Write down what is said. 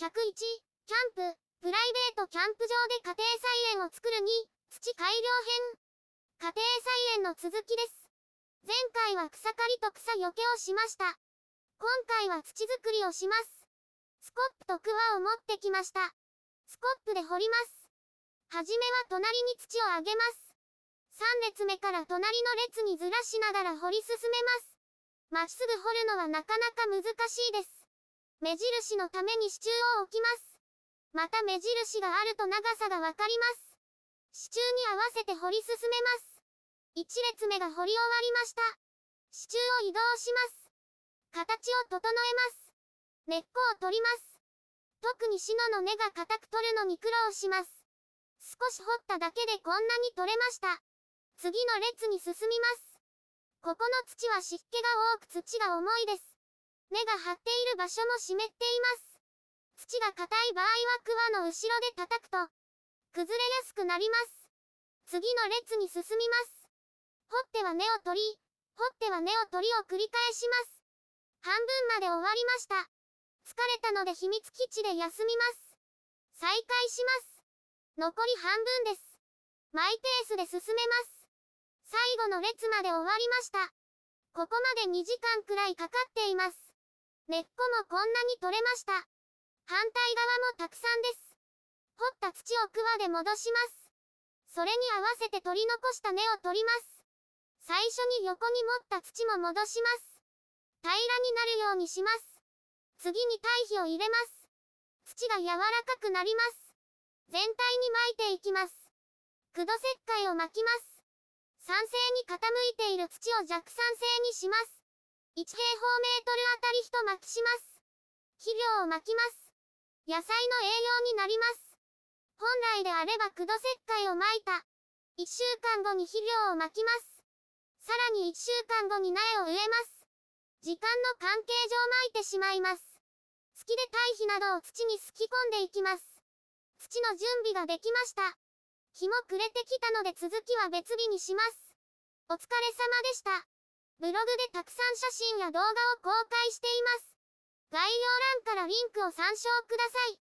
101、キャンプ、プライベートキャンプ場で家庭菜園を作る2、土改良編。家庭菜園の続きです。前回は草刈りと草よけをしました。今回は土作りをします。スコップとクワを持ってきました。スコップで掘ります。はじめは隣に土をあげます。3列目から隣の列にずらしながら掘り進めます。まっすぐ掘るのはなかなか難しいです。目印のために支柱を置きます。また目印があると長さがわかります。支柱に合わせて掘り進めます。1列目が掘り終わりました。支柱を移動します。形を整えます。根っこを取ります。特にシノの根が硬く取るのに苦労します。少し掘っただけでこんなに取れました。次の列に進みます。ここの土は湿気が多く土が重いです。根が張っている場所も湿っています。土が硬い場合はクワの後ろで叩くと、崩れやすくなります。次の列に進みます。掘っては根を取り、掘っては根を取りを繰り返します。半分まで終わりました。疲れたので秘密基地で休みます。再開します。残り半分です。マイペースで進めます。最後の列まで終わりました。ここまで2時間くらいかかっています。根っこもこんなに取れました。反対側もたくさんです。掘った土をクワで戻します。それに合わせて取り残した根を取ります。最初に横に持った土も戻します。平らになるようにします。次に堆肥を入れます。土が柔らかくなります。全体に巻いていきます。駆動石灰を巻きます。酸性に傾いている土を弱酸性にします。1平方メートルあたり1巻きします。肥料をまきます。野菜の栄養になります。本来であれば駆動石灰をまいた。1週間後に肥料をまきます。さらに1週間後に苗を植えます。時間の関係上まいてしまいます。月で堆肥などを土にすき込んでいきます。土の準備ができました。日も暮れてきたので続きは別日にします。お疲れ様でした。ブログでたくさん写真や動画を公開しています。概要欄からリンクを参照ください。